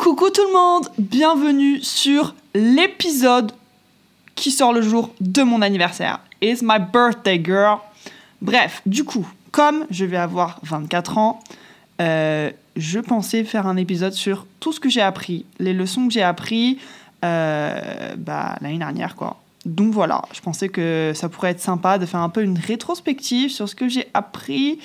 Coucou tout le monde, bienvenue sur l'épisode qui sort le jour de mon anniversaire. It's my birthday girl. Bref, du coup, comme je vais avoir 24 ans, euh, je pensais faire un épisode sur tout ce que j'ai appris, les leçons que j'ai appris euh, bah, l'année dernière, quoi. Donc voilà, je pensais que ça pourrait être sympa de faire un peu une rétrospective sur ce que j'ai appris.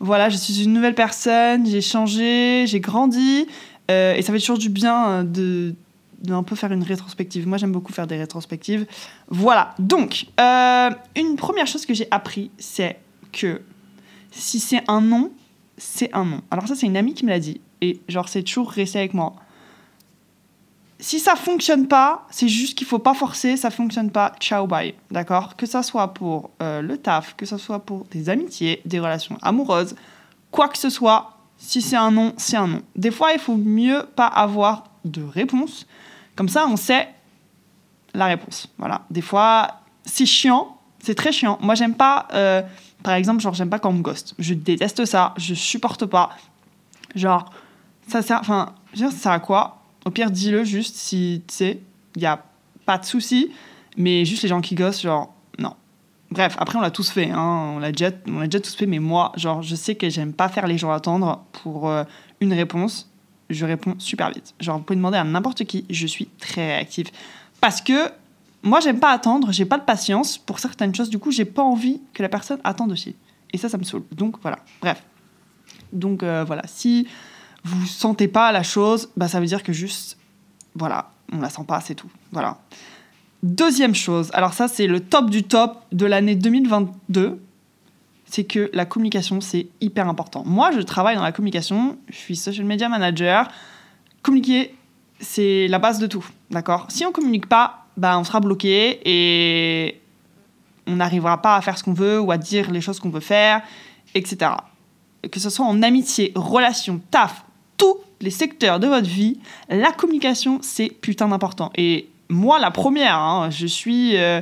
Voilà, je suis une nouvelle personne, j'ai changé, j'ai grandi, euh, et ça fait toujours du bien euh, de, de un peu faire une rétrospective. Moi, j'aime beaucoup faire des rétrospectives. Voilà, donc, euh, une première chose que j'ai appris, c'est que si c'est un nom, c'est un nom. Alors ça, c'est une amie qui me l'a dit, et genre, c'est toujours resté avec moi si ça fonctionne pas, c'est juste qu'il faut pas forcer, ça fonctionne pas, ciao bye, d'accord? Que ça soit pour le taf, que ça soit pour des amitiés, des relations amoureuses, quoi que ce soit, si c'est un non, c'est un non. Des fois, il faut mieux pas avoir de réponse, comme ça on sait la réponse. Voilà. Des fois, c'est chiant, c'est très chiant. Moi, j'aime pas, euh, par exemple, genre j'aime pas quand on me ghost. Je déteste ça, je supporte pas. Genre, ça sert, enfin, ça sert à quoi? Au pire, dis-le juste si tu sais, il n'y a pas de souci, mais juste les gens qui gossent, genre. Bref, après, on l'a tous fait, hein, on l'a déjà, déjà tous fait, mais moi, genre, je sais que j'aime pas faire les gens attendre pour euh, une réponse. Je réponds super vite. Genre, vous pouvez demander à n'importe qui, je suis très réactive. Parce que moi, j'aime pas attendre, j'ai pas de patience pour certaines choses, du coup, j'ai pas envie que la personne attende aussi. Et ça, ça me saoule. Donc, voilà. Bref. Donc, euh, voilà. Si vous sentez pas la chose, bah ça veut dire que juste, voilà, on la sent pas, c'est tout. Voilà. Deuxième chose, alors ça c'est le top du top de l'année 2022, c'est que la communication c'est hyper important. Moi je travaille dans la communication, je suis social media manager. Communiquer c'est la base de tout, d'accord? Si on communique pas, bah on sera bloqué et on n'arrivera pas à faire ce qu'on veut ou à dire les choses qu'on veut faire, etc. Que ce soit en amitié, relation, taf, tous les secteurs de votre vie, la communication, c'est putain d'important. Et moi, la première, hein, je suis euh,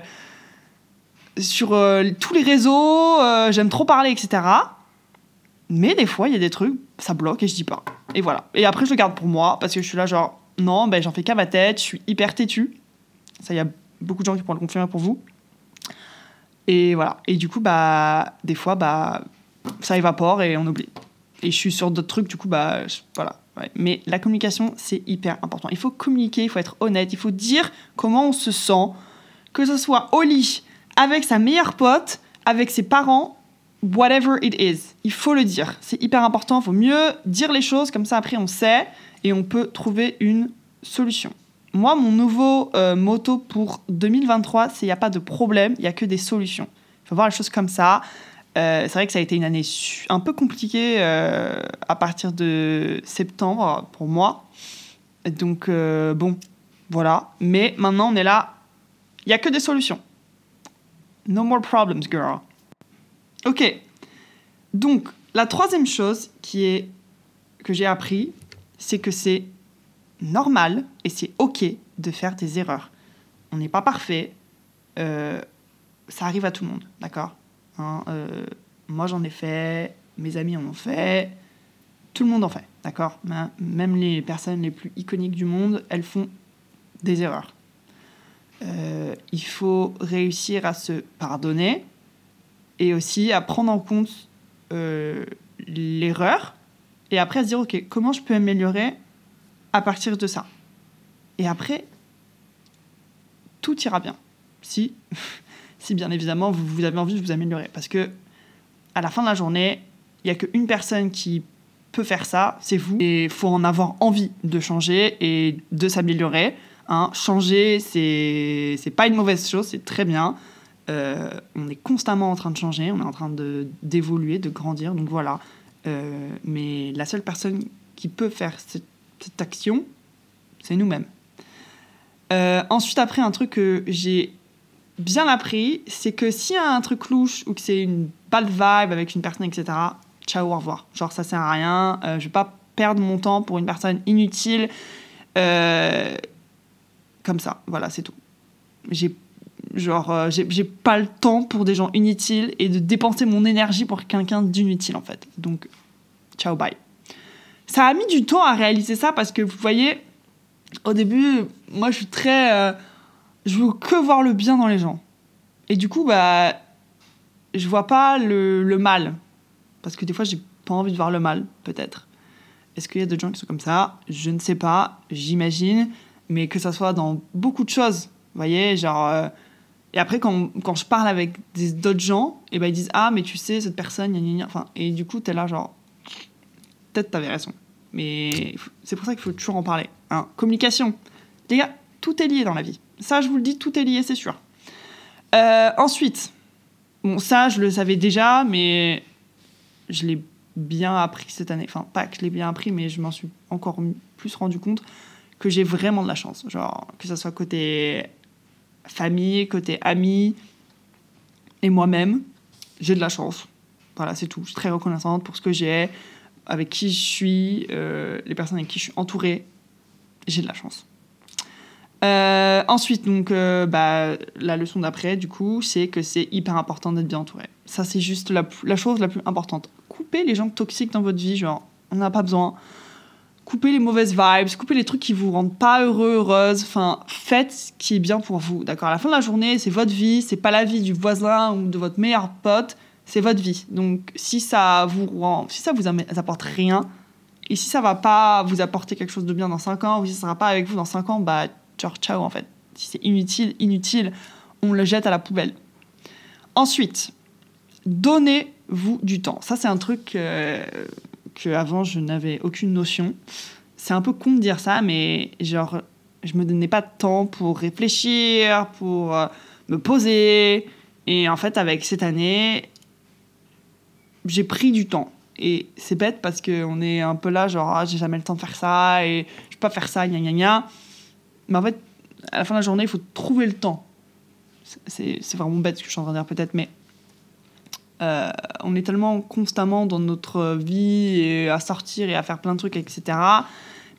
sur euh, tous les réseaux, euh, j'aime trop parler, etc. Mais des fois, il y a des trucs, ça bloque et je dis pas. Et voilà. Et après, je le garde pour moi parce que je suis là, genre, non, ben, j'en fais qu'à ma tête, je suis hyper têtu. Ça, il y a beaucoup de gens qui pourront le confirmer pour vous. Et voilà. Et du coup, bah, des fois, bah, ça évapore et on oublie et je suis sur d'autres trucs, du coup, bah, voilà. Mais la communication, c'est hyper important. Il faut communiquer, il faut être honnête, il faut dire comment on se sent, que ce soit au lit, avec sa meilleure pote, avec ses parents, whatever it is. Il faut le dire. C'est hyper important. Il faut mieux dire les choses, comme ça après on sait et on peut trouver une solution. Moi, mon nouveau euh, motto pour 2023, c'est il n'y a pas de problème, il n'y a que des solutions. Il faut voir les choses comme ça. Euh, c'est vrai que ça a été une année un peu compliquée euh, à partir de septembre pour moi. Donc, euh, bon, voilà. Mais maintenant, on est là. Il n'y a que des solutions. No more problems, girl. Ok. Donc, la troisième chose qui est, que j'ai appris, c'est que c'est normal et c'est ok de faire des erreurs. On n'est pas parfait. ça arrive à tout le monde, d'accord? Hein, euh, moi, j'en ai fait, mes amis en ont fait, tout le monde en fait, d'accord? Même les personnes les plus iconiques du monde, elles font des erreurs. Euh, il faut réussir à se pardonner et aussi à prendre en compte euh, l'erreur et après à se dire, OK, comment je peux améliorer à partir de ça? Et après, tout ira bien. Si si bien évidemment vous, avez envie de vous améliorer. Parce que à la fin de la journée, il n'y a qu'une personne qui peut faire ça, c'est vous. Et il faut en avoir envie de changer et de s'améliorer. Hein. Changer, c'est c'est pas une mauvaise chose, c'est très bien. Euh, on est constamment en train de changer, on est en train d'évoluer, de, grandir, donc voilà. Euh, mais la seule personne qui peut faire cette, action, c'est nous-mêmes. Euh, ensuite, après, un truc que j'ai bien appris, c'est que s'il y a un truc louche ou que c'est une bad vibe avec une personne, etc., ciao, au revoir. Genre, ça sert à rien. Euh, je vais pas perdre mon temps pour une personne inutile. Euh, comme ça, voilà, c'est tout. J'ai genre euh, j'ai pas le temps pour des gens inutiles et de dépenser mon énergie pour quelqu'un d'inutile en fait. Donc ciao bye. Ça a mis du temps à réaliser ça parce que vous voyez au début, moi, je suis très. Je veux que voir le bien dans les gens. Et du coup, bah, je vois pas le, le mal. Parce que des fois, j'ai pas envie de voir le mal, peut-être. Est-ce qu'il y a d'autres gens qui sont comme ça? Je ne sais pas, j'imagine. Mais que ça soit dans beaucoup de choses. Vous voyez, genre. euh, et après, quand, quand je parle avec des- d'autres gens, et ben ils disent Ah, mais tu sais, cette personne, gna gna gna. Enfin, et du coup, t'es là, genre. Peut-être t'avais raison. Mais c'est pour ça qu'il faut toujours en parler. hein. Communication. Les gars, tout est lié dans la vie. Ça, je vous le dis, tout est lié, c'est sûr. Euh, ensuite, bon, ça, je le savais déjà, mais je l'ai bien appris cette année. Enfin, pas que je l'ai bien appris, mais je m'en suis encore plus rendu compte que j'ai vraiment de la chance. Genre, que ça soit côté famille, côté amis et moi-même, j'ai de la chance. Voilà, c'est tout. Je suis très reconnaissante pour ce que j'ai, avec qui je suis, euh, les personnes avec qui je suis entourée. J'ai de la chance. Euh, ensuite, donc, euh, bah, la leçon d'après, du coup, c'est que c'est hyper important d'être bien entouré. Ça, c'est juste la, la chose la plus importante. Coupez les gens toxiques dans votre vie, genre, on n'a pas besoin. Coupez les mauvaises vibes, coupez les trucs qui vous rendent pas heureux, heureuse. Enfin, faites ce qui est bien pour vous, d'accord? À la fin de la journée, c'est votre vie, c'est pas la vie du voisin ou de votre meilleur pote, c'est votre vie. Donc, si ça vous si ça vous apporte rien, et si ça va pas vous apporter quelque chose de bien dans 5 ans, ou si ça sera pas avec vous dans 5 ans, bah, genre, ciao, en fait. Si c'est inutile, inutile, on le jette à la poubelle. Ensuite, donnez-vous du temps. Ça, c'est un truc euh, que avant je n'avais aucune notion. C'est un peu con de dire ça, mais genre, je me donnais pas de temps pour réfléchir, pour euh, me poser. Et en fait, avec cette année, j'ai pris du temps. Et c'est bête parce qu'on est un peu là, genre, ah, j'ai jamais le temps de faire ça, et je peux pas faire ça, gna gna gna. Mais en fait, à la fin de la journée, il faut trouver le temps. C'est vraiment bête ce que je suis en train de dire, peut-être, mais euh, on est tellement constamment dans notre vie à sortir et à faire plein de trucs, etc.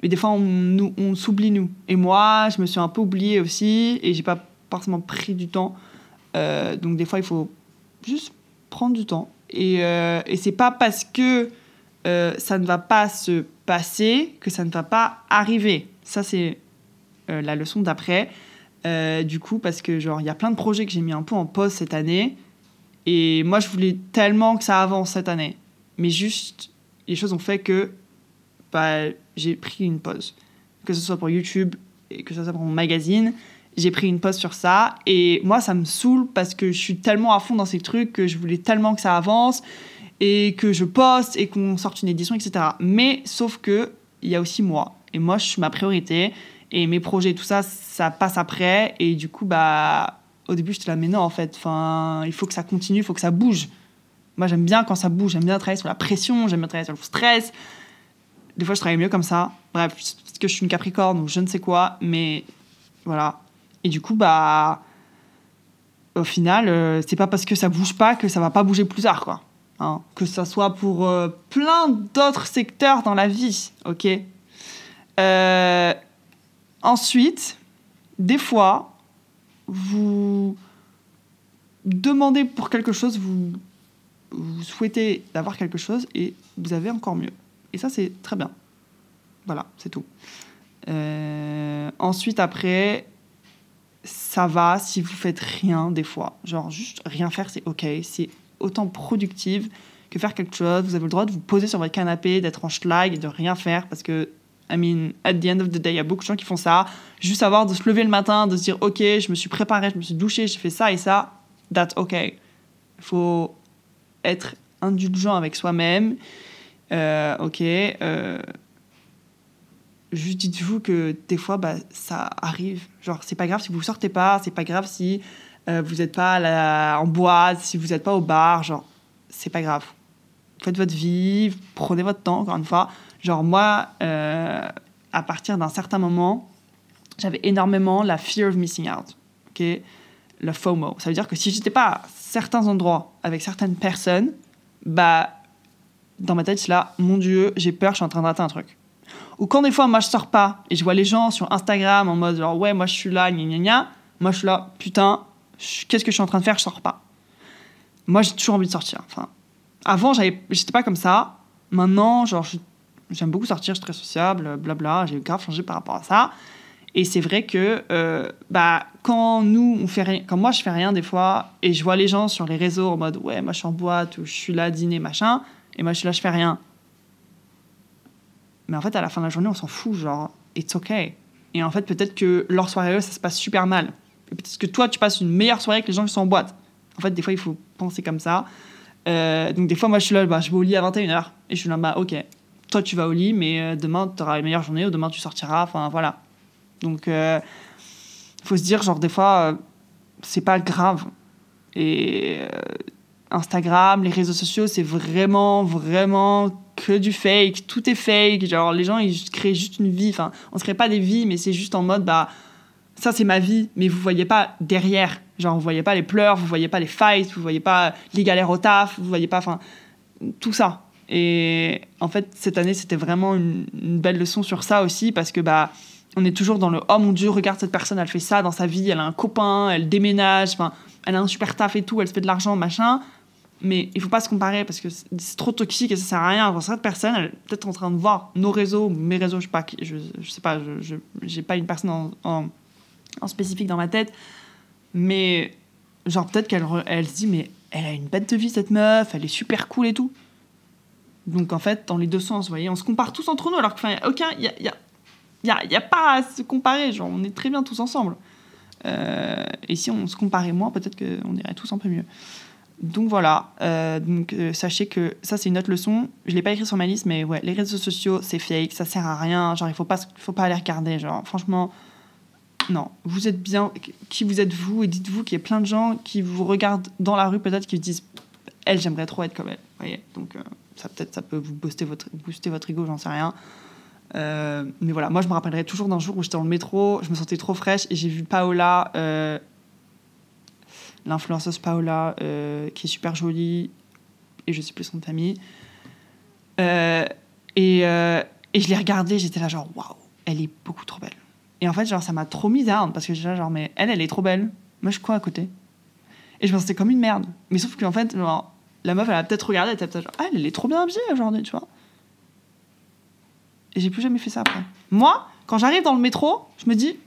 Mais des fois, on, on s'oublie, nous. Et moi, je me suis un peu oubliée aussi et j'ai pas forcément pris du temps. Euh, donc, des fois, il faut juste prendre du temps. Et, euh, et c'est pas parce que euh, ça ne va pas se passer que ça ne va pas arriver. Ça, c'est euh, la leçon d'après. Euh, du coup, parce que, genre, il y a plein de projets que j'ai mis un peu en pause cette année. Et moi, je voulais tellement que ça avance cette année. Mais juste, les choses ont fait que bah, j'ai pris une pause. Que ce soit pour YouTube et que ce soit pour mon magazine, j'ai pris une pause sur ça. Et moi, ça me saoule parce que je suis tellement à fond dans ces trucs que je voulais tellement que ça avance et que je poste et qu'on sorte une édition, etc. Mais sauf que il y a aussi moi. Et moi, je suis ma priorité. Et mes projets, tout ça, ça passe après. Et du coup, bah, au début, j'étais là, mais non, en fait, enfin, il faut que ça continue, il faut que ça bouge. Moi, j'aime bien quand ça bouge, j'aime bien travailler sur la pression, j'aime bien travailler sur le stress. Des fois, je travaille mieux comme ça. Bref, parce que je suis une capricorne ou je ne sais quoi, mais voilà. Et du coup, bah, au final, euh, c'est pas parce que ça bouge pas que ça va pas bouger plus tard, quoi. Hein, que ça soit pour euh, plein d'autres secteurs dans la vie, ok? Euh, Ensuite, des fois, vous demandez pour quelque chose, vous, vous souhaitez d'avoir quelque chose et vous avez encore mieux. Et ça, c'est très bien. Voilà, c'est tout. Euh, ensuite, après, ça va si vous faites rien des fois. Genre, juste rien faire, c'est OK. C'est autant productive que faire quelque chose. Vous avez le droit de vous poser sur votre canapé, d'être en schlag et de rien faire parce que, I mean, at the end of the day, il y a beaucoup de gens qui font ça. Juste avoir de se lever le matin, de se dire OK, je me suis préparé, je me suis douché, j'ai fait ça et ça. That's OK. Il faut être indulgent avec soi-même. Euh, OK. euh, juste dites-vous que des fois, bah, ça arrive. Genre, c'est pas grave si vous sortez pas, c'est pas grave si euh, vous n'êtes pas en boîte, si vous n'êtes pas au bar, genre, c'est pas grave. Faites votre vie, prenez votre temps, encore une fois. Genre, moi, euh, à partir d'un certain moment, j'avais énormément la fear of missing out. ok? Le FOMO. Ça veut dire que si j'étais pas à certains endroits avec certaines personnes, bah, dans ma tête, c'est là, mon Dieu, j'ai peur, je suis en train de rater un truc. Ou quand des fois, moi, je sors pas et je vois les gens sur Instagram en mode genre, ouais, moi, je suis là, gna gna gna. Moi, je suis là, putain, qu'est-ce que je suis en train de faire Je sors pas. Moi, j'ai toujours envie de sortir. Enfin, avant, j'étais pas comme ça. Maintenant, genre, je- j'aime beaucoup sortir, je suis très sociable, blabla. J'ai grave changé par rapport à ça. Et c'est vrai que euh, bah, quand nous, on fait rien, quand moi je fais rien des fois, et je vois les gens sur les réseaux en mode ouais, moi je suis en boîte, ou je suis là dîner, machin, et moi je suis là, je fais rien. Mais en fait, à la fin de la journée, on s'en fout, genre, it's okay. Et en fait, peut-être que leur soirée, ça se passe super mal. Et peut-être que toi, tu passes une meilleure soirée que les gens qui sont en boîte. En fait, des fois, il faut penser comme ça. Euh, donc, des fois, moi, je suis là, bah, je vais au lit à 21h. Et je suis là, bah, ok, toi, tu vas au lit, mais euh, demain, tu auras une meilleure journée, ou demain, tu sortiras. Enfin, voilà. Donc, il euh, faut se dire, genre, des fois, c'est pas grave. Et Instagram, les réseaux sociaux, c'est vraiment, vraiment que du fake. Tout est fake. Genre, les gens, ils créent juste une vie. Enfin, on se crée pas des vies, mais c'est juste en mode, bah, ça, c'est ma vie, mais vous voyez pas derrière. Genre, vous voyez pas les pleurs, vous voyez pas les fights, vous voyez pas les galères au taf, vous voyez pas, enfin, tout ça. Et en fait, cette année, c'était vraiment une, belle leçon sur ça aussi, parce que, bah, on est toujours dans le oh mon dieu, regarde cette personne, elle fait ça dans sa vie, elle a un copain, elle déménage, elle a un super taf et tout, elle se fait de l'argent, machin mais il faut pas se comparer parce que c'est trop toxique et ça sert à rien. cette personne, elle est peut-être en train de voir nos réseaux, mes réseaux, je sais pas, je, sais pas, je j'ai pas une personne en, en, spécifique dans ma tête, mais genre peut-être qu'elle elle se dit mais elle a une bête de vie cette meuf, elle est super cool et tout. Donc en fait, dans les deux sens, vous voyez, on se compare tous entre nous alors qu'il n'y a aucun, il y a, y, a, y, a, pas à se comparer, genre on est très bien tous ensemble. Euh, et si on se comparait moins, peut-être qu'on irait tous un peu mieux. Donc voilà, euh, donc, euh, sachez que ça c'est une autre leçon. Je l'ai pas écrit sur ma liste, mais ouais, les réseaux sociaux c'est fake, ça sert à rien. Genre il faut pas, faut pas aller regarder. Genre franchement, non. Vous êtes bien, qui vous êtes vous et dites-vous qu'il y a plein de gens qui vous regardent dans la rue peut-être qui vous disent, elle j'aimerais trop être comme elle. Voyez, donc ça peut-être ça peut vous booster votre, booster votre ego, j'en sais rien. mais voilà, moi je me rappellerai toujours d'un jour où j'étais dans le métro, je me sentais trop fraîche et j'ai vu Paola l'influenceuse Paola, euh, qui est super jolie, et je sais plus son famille. Euh, et, euh, et, je l'ai regardée, j'étais là genre, waouh, elle est beaucoup trop belle. Et en fait, genre, ça m'a trop mis down, parce que j'étais là genre, mais elle, elle est trop belle. Moi, je suis quoi à côté? Et je me sentais comme une merde. Mais sauf qu'en fait, la meuf, elle a peut-être regardé, elle peut-être genre, ah, elle est trop bien habillée aujourd'hui, tu vois. Et j'ai plus jamais fait ça après. Moi, quand j'arrive dans le métro, je me dis,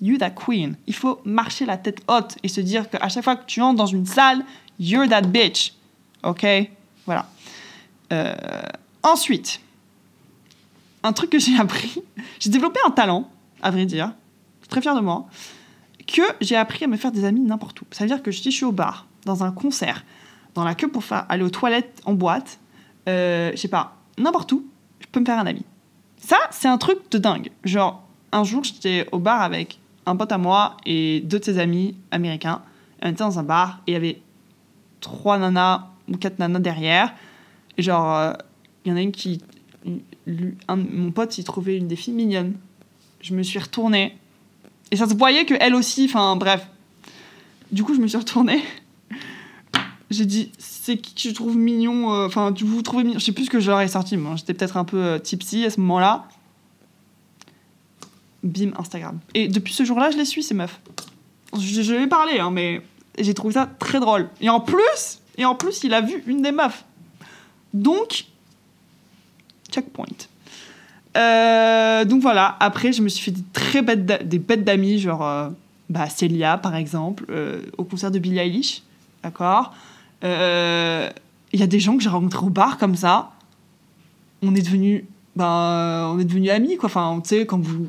you that queen. Il faut marcher la tête haute et se dire qu'à chaque fois que tu entres dans une salle, you're that bitch. Ok? Voilà. Euh, ensuite, un truc que j'ai appris, j'ai développé un talent, à vrai dire, je suis très fière de moi, que j'ai appris à me faire des amis n'importe où. Ça veut dire que si je suis au bar, dans un concert, dans la queue pour aller aux toilettes en boîte, euh, je sais pas, n'importe où, je peux me faire un ami. Ça, c'est un truc de dingue. Genre, un jour, j'étais au bar avec un pote à moi et deux de ses amis américains. On était dans un bar et il y avait trois nanas ou quatre nanas derrière. Et genre, euh, il y en a une qui. un, mon pote, il trouvait une des filles mignonnes. Je me suis retournée. Et ça se voyait qu'elle aussi, enfin bref. Du coup, je me suis retournée. J'ai dit, c'est qui que je trouve mignon euh, Enfin, tu vous trouvez mignon Je sais plus ce que je leur ai sorti. Moi, j'étais peut-être un peu euh, tipsy à ce moment-là bim, Instagram. Et depuis ce jour-là, je les suis, ces meufs. Je, je lui ai hein, mais j'ai trouvé ça très drôle. Et en plus, et en plus, il a vu une des meufs. Donc, checkpoint. Euh, donc voilà, après, je me suis fait des très bêtes, des bêtes d'amis, genre bah, Célia, par exemple, au concert de Billie Eilish. D'accord? Il y a des gens que j'ai rencontrés au bar comme ça. On est devenus ben, on est devenus amis, quoi. Enfin, tu sais, quand vous,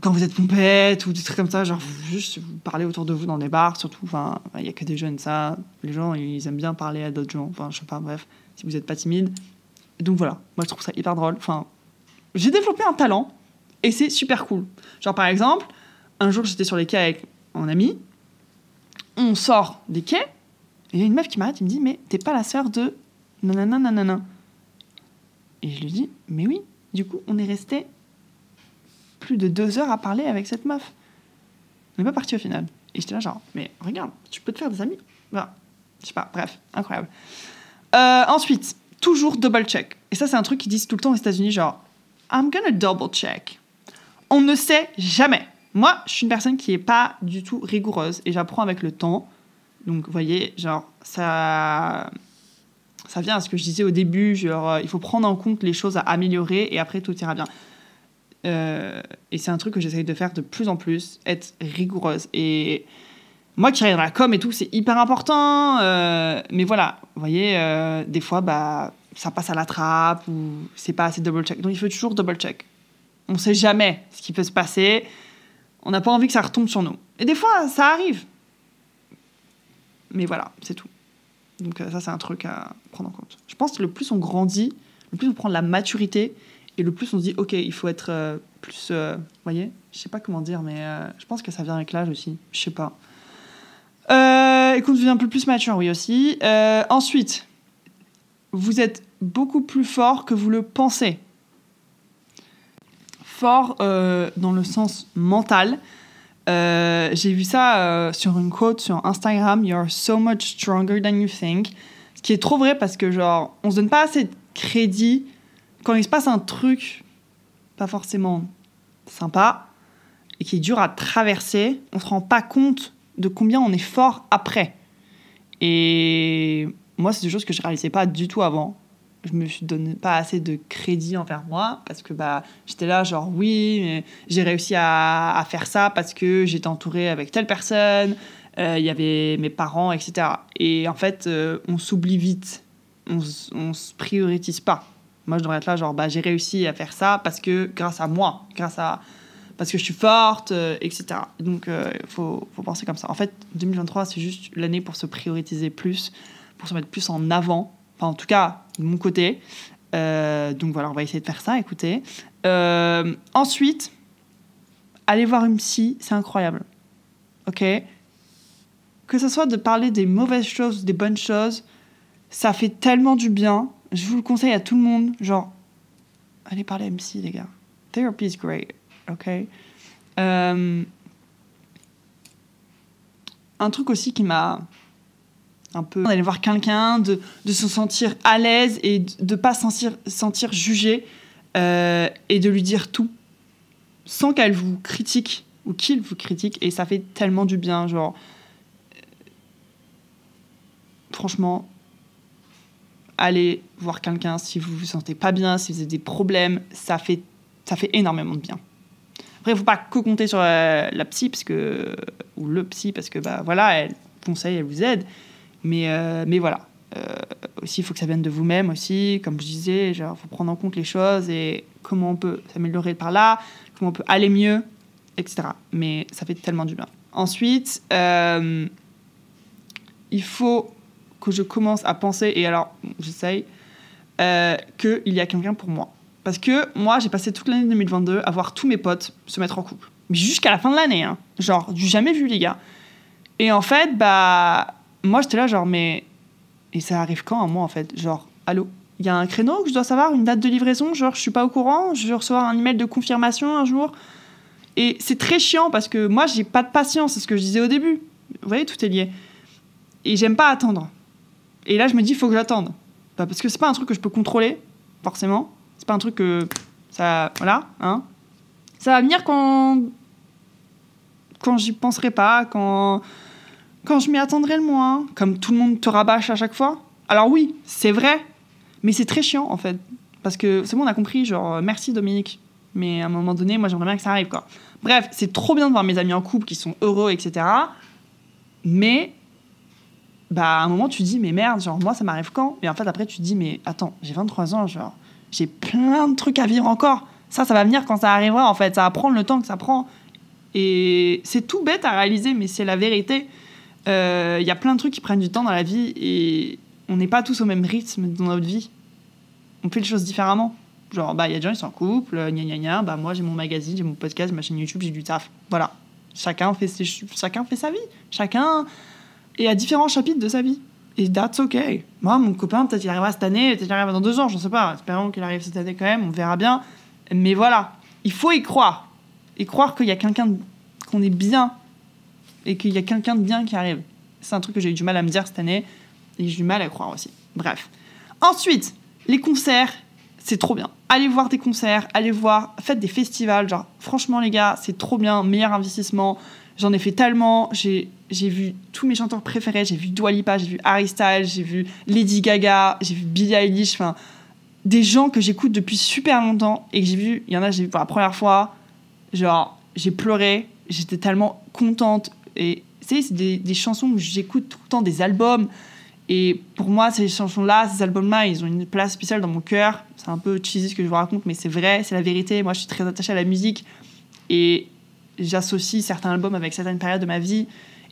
quand vous êtes pompette ou des trucs comme ça, genre juste vous parlez autour de vous dans des bars, surtout, enfin, il y a que des jeunes, ça, les gens, ils aiment bien parler à d'autres gens, enfin, je sais pas, bref, si vous n'êtes pas timide. Donc voilà, moi je trouve ça hyper drôle. Enfin, j'ai développé un talent et c'est super cool. Genre par exemple, un jour j'étais sur les quais avec mon ami, on sort des quais, il y a une meuf qui m'arrête, il me dit, mais t'es pas la sœur de nanana nanana. Et je lui dis, mais oui, du coup, on est resté plus de deux heures à parler avec cette meuf. On n'est pas parti au final. Et j'étais là, genre, mais regarde, tu peux te faire des amis. Voilà. Je sais pas, bref, incroyable. Euh, ensuite, toujours double check. Et ça, c'est un truc qu'ils disent tout le temps aux États-Unis, genre, I'm gonna double check. On ne sait jamais. Moi, je suis une personne qui est pas du tout rigoureuse et j'apprends avec le temps. Donc, vous voyez, genre, ça. Ça vient à ce que je disais au début, genre, il faut prendre en compte les choses à améliorer et après tout ira bien Euh, et c'est un truc que j'essaye de faire de plus en plus, être rigoureuse. Et moi qui travaille dans la com et tout, c'est hyper important. euh, mais voilà, vous voyez, euh, des fois, bah, ça passe à la trappe ou c'est pas assez double check. Donc il faut toujours double check. On sait jamais ce qui peut se passer. On n'a pas envie que ça retombe sur nous. Et des fois, ça arrive. Mais voilà, c'est tout. Donc euh, ça, c'est un truc à prendre en compte. Je pense que le plus on grandit, le plus on prend de la maturité et le plus on se dit, ok, il faut être euh, plus... euh, vous voyez Je sais pas comment dire, mais je pense que ça vient avec l'âge aussi. Je sais pas. Et qu'on devient un peu plus mature, oui aussi. Ensuite, vous êtes beaucoup plus fort que vous le pensez. Fort dans le sens mental. Euh, J'ai vu ça euh, sur une quote sur Instagram, You're so much stronger than you think. Ce qui est trop vrai parce que, genre, on se donne pas assez de crédit quand il se passe un truc pas forcément sympa et qui est dur à traverser. On se rend pas compte de combien on est fort après. Et moi, c'est des choses que je réalisais pas du tout avant. Je me suis donné pas assez de crédit envers moi parce que bah j'étais là genre oui j'ai réussi à, faire ça parce que j'étais entourée avec telle personne euh, il y avait mes parents etc et en fait euh, on s'oublie vite on, on se priorise pas moi je devrais être là genre bah j'ai réussi à faire ça parce que grâce à moi grâce à parce que je suis forte, euh, etc. Donc, il faut, faut penser comme ça. En fait, 2023, c'est juste l'année pour se prioriser plus, pour se mettre plus en avant. Enfin, en tout cas, de mon côté. Euh, donc voilà, on va essayer de faire ça, écoutez. Euh, ensuite, aller voir une psy, c'est incroyable. Ok Que ce soit de parler des mauvaises choses, des bonnes choses, ça fait tellement du bien. Je vous le conseille à tout le monde. Genre, allez parler à une psy, les gars. Therapy is great. Ok. Euh, un truc aussi qui m'a un peu d'aller voir quelqu'un, de, de se sentir à l'aise et de ne pas se sentir, sentir jugé euh, et de lui dire tout sans qu'elle vous critique ou qu'il vous critique et ça fait tellement du bien genre franchement allez voir quelqu'un si vous vous sentez pas bien si vous avez des problèmes ça fait ça fait énormément de bien après, faut pas que compter sur euh, la psy, parce que, ou le psy, parce que bah, voilà, elle conseille, elle vous aide. Mais, euh, mais voilà. Euh, aussi, il faut que ça vienne de vous-même aussi. Comme je disais, il faut prendre en compte les choses et comment on peut s'améliorer par là, comment on peut aller mieux, etc. Mais ça fait tellement du bien. Ensuite, euh, il faut que je commence à penser, et alors, j'essaye, euh, qu'il y a quelqu'un pour moi. Parce que moi, j'ai passé toute l'année 2022 à voir tous mes potes se mettre en couple. Mais jusqu'à la fin de l'année, hein. Genre, du jamais vu, les gars. Et en fait, bah, moi, j'étais là, genre, mais. Et ça arrive quand à moi, en fait? Genre, allô? Il y a un créneau que je dois savoir, une date de livraison? Genre, je suis pas au courant, je vais recevoir un email de confirmation un jour? Et c'est très chiant parce que moi, j'ai pas de patience, c'est ce que je disais au début. Vous voyez, tout est lié. Et j'aime pas attendre. Et là, je me dis, il faut que j'attende. Bah, parce que c'est pas un truc que je peux contrôler, forcément. C'est pas un truc que ça voilà hein ça va venir quand quand j'y penserai pas quand quand je m'y attendrai le moins comme tout le monde te rabâche à chaque fois alors oui c'est vrai mais c'est très chiant en fait parce que c'est bon on a compris genre euh, merci Dominique mais à un moment donné moi j'aimerais bien que ça arrive quoi bref c'est trop bien de voir mes amis en couple qui sont heureux etc mais bah à un moment tu dis mais merde genre moi ça m'arrive quand? Et en fait après tu dis mais attends j'ai 23 ans genre j'ai plein de trucs à vivre encore. Ça, ça va venir quand ça arrivera, en fait. Ça va prendre le temps que ça prend. Et c'est tout bête à réaliser, mais c'est la vérité. Il y a plein de trucs qui prennent du temps dans la vie et on n'est pas tous au même rythme dans notre vie. On fait les choses différemment. Genre, bah, il y a des gens qui sont en couple, gna gna gna. Bah, moi, j'ai mon magazine, j'ai mon podcast, ma chaîne YouTube, j'ai du taf. Voilà. Chacun fait, chacun fait sa vie. Chacun est à différents chapitres de sa vie. Et that's okay. Moi, mon copain, peut-être il arrivera cette année, peut-être il arrivera dans deux ans, je ne sais pas. Espérons qu'il arrive cette année quand même, on verra bien. Mais voilà, il faut y croire. Et croire qu'il y a quelqu'un, qu'on est bien, et qu'il y a quelqu'un de bien qui arrive. C'est un truc que j'ai eu du mal à me dire cette année, et j'ai du mal à croire aussi. Bref. Ensuite, les concerts, c'est trop bien. Allez voir des concerts, allez voir, faites des festivals. Genre, franchement, les gars, c'est trop bien, meilleur investissement. J'en ai fait tellement, j'ai vu tous mes chanteurs préférés, j'ai vu Dua Lipa, j'ai vu Harry Styles, j'ai vu Lady Gaga, j'ai vu Billie Eilish, enfin des gens que j'écoute depuis super longtemps et que j'ai vu, il y en a, j'ai vu pour la première fois, genre, j'ai pleuré, j'étais tellement contente. Et c'est des, chansons où j'écoute tout le temps des albums. Et pour moi, ces chansons-là, ces albums-là, ils ont une place spéciale dans mon cœur. C'est un peu cheesy ce que je vous raconte, mais c'est vrai, c'est la vérité. Moi, je suis très attachée à la musique et j'associe certains albums avec certaines périodes de ma vie.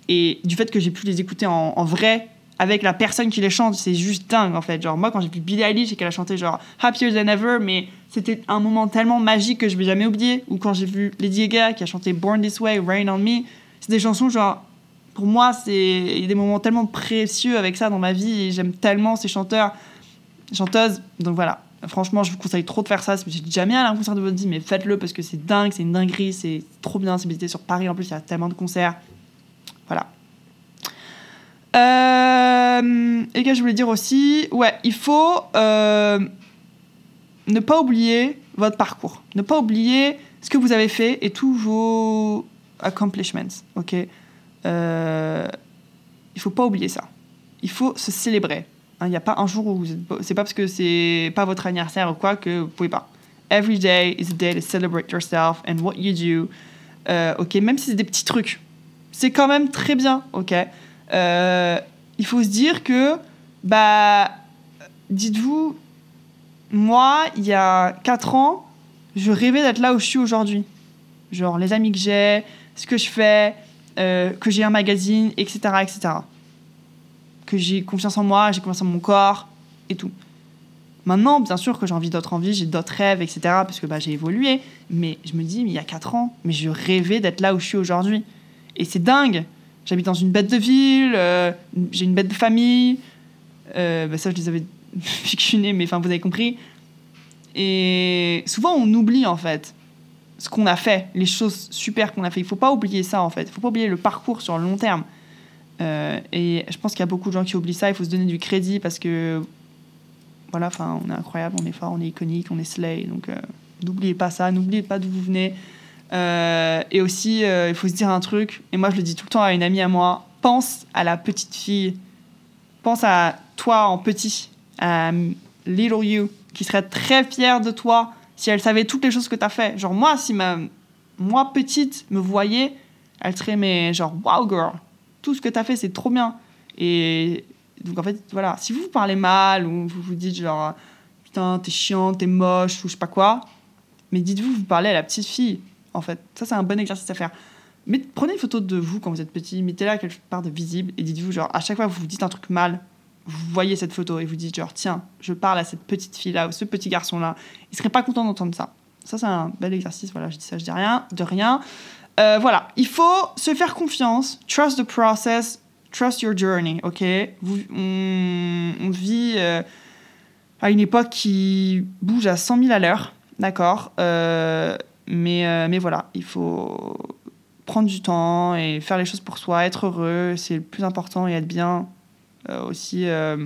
Et du fait que j'ai pu les écouter en, en vrai, avec la personne qui les chante, c'est juste dingue en fait. Genre, moi, quand j'ai vu Billie Eilish et qu'elle a chanté genre Happier Than Ever, mais c'était un moment tellement magique que je vais jamais oublier. Ou quand j'ai vu Lady Gaga qui a chanté Born This Way, Rain on Me, c'est des chansons genre pour moi, c'est il y a des moments tellement précieux avec ça dans ma vie et j'aime tellement ces chanteurs, chanteuses. Donc voilà, franchement, je vous conseille trop de faire ça. Si vous jamais allé à un concert de votre vie, mais faites-le parce que c'est dingue, c'est une dinguerie, c'est trop bien. C'est visité sur Paris en plus, il y a tellement de concerts. Voilà. Euh, et que je voulais dire aussi, ouais, il faut euh, ne pas oublier votre parcours, ne pas oublier ce que vous avez fait et tous vos accomplishments, ok? Euh, Il faut pas oublier ça. Il faut se célébrer. Hein, Il n'y a pas un jour où c'est pas parce que c'est pas votre anniversaire ou quoi que vous pouvez pas. Every day is a day to celebrate yourself and what you do. Euh, ok, même si c'est des petits trucs, c'est quand même très bien, ok? Euh, il faut se dire que, bah, dites-vous, moi, il y a 4 ans, je rêvais d'être là où je suis aujourd'hui. Genre, les amis que j'ai, ce que je fais, euh, que j'ai un magazine, etc., etc. Que j'ai confiance en moi, j'ai confiance en mon corps et tout. Maintenant, bien sûr que j'ai envie d'autres envies, j'ai d'autres rêves, etc., parce que bah, j'ai évolué. Mais je me dis, il y a 4 ans, mais je rêvais d'être là où je suis aujourd'hui. Et c'est dingue. J'habite dans une bête de ville, euh, j'ai une bête de famille. Euh, bah, ça, je les avais née, mais enfin, vous avez compris. Et souvent, on oublie en fait ce qu'on a fait, les choses super qu'on a fait. Il faut pas oublier ça en fait. Il faut pas oublier le parcours sur le long terme. Euh, et je pense qu'il y a beaucoup de gens qui oublient ça. Il faut se donner du crédit parce que voilà, enfin, on est incroyable, on est fort, on est iconique, on est slay. Donc euh, n'oubliez pas ça, n'oubliez pas d'où vous venez. Euh, et aussi, il faut se dire un truc, et moi je le dis tout le temps à une amie à moi, pense à la petite fille. Pense à toi en petit, à little you, qui serait très fière de toi si elle savait toutes les choses que tu as fait. Genre moi, si ma moi petite me voyait, elle serait mais genre wow girl, tout ce que tu as fait c'est trop bien. Et donc en fait voilà, si vous vous parlez mal ou vous vous dites genre putain t'es chiant, t'es moche ou je sais pas quoi, mais dites-vous vous parlez à la petite fille en fait. Ça c'est un bon exercice à faire. Mais prenez une photo de vous quand vous êtes petit, mettez-la quelque part de visible et dites-vous genre à chaque fois que vous vous dites un truc mal, vous voyez cette photo et vous dites genre tiens, je parle à cette petite fille là ou ce petit garçon là, il serait pas content d'entendre ça. Ça c'est un bel exercice, voilà, je dis ça, je dis rien, de rien. Euh, voilà, il faut se faire confiance, trust the process, trust your journey, ok? Vous, on, vit euh, à une époque qui bouge à 100 000 à l'heure, d'accord? Euh, mais, mais voilà, il faut prendre du temps et faire les choses pour soi, être heureux, c'est le plus important et être bien aussi euh,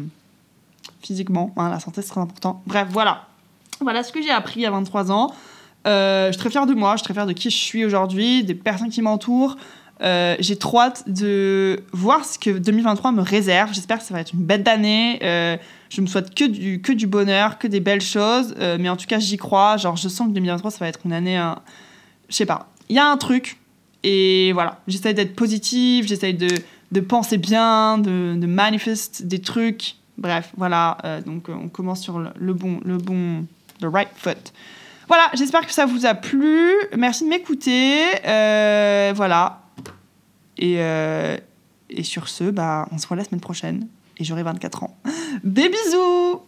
physiquement. hein, la santé, c'est très important. Bref, voilà. Voilà ce que j'ai appris à 23 ans. Euh, je suis très fière de moi, je suis très fière de qui je suis aujourd'hui, des personnes qui m'entourent. Euh, j'ai trop hâte de voir ce que 2023 me réserve. J'espère que ça va être une belle d'année. Euh, je me souhaite que du, bonheur, que des belles choses. Euh, mais en tout cas, j'y crois. Genre, je sens que 2023, ça va être une année. hein, Je sais pas. Il y a un truc. Et voilà. J'essaie d'être positive. J'essaie de, de penser bien, de, de manifester des trucs. Bref, voilà. Euh, donc, euh, on commence sur le, bon, le bon, the right foot. Voilà, j'espère que ça vous a plu. Merci de m'écouter. Euh, voilà. Et, et sur ce, bah, on se voit la semaine prochaine. Et j'aurai 24 ans. Des bisous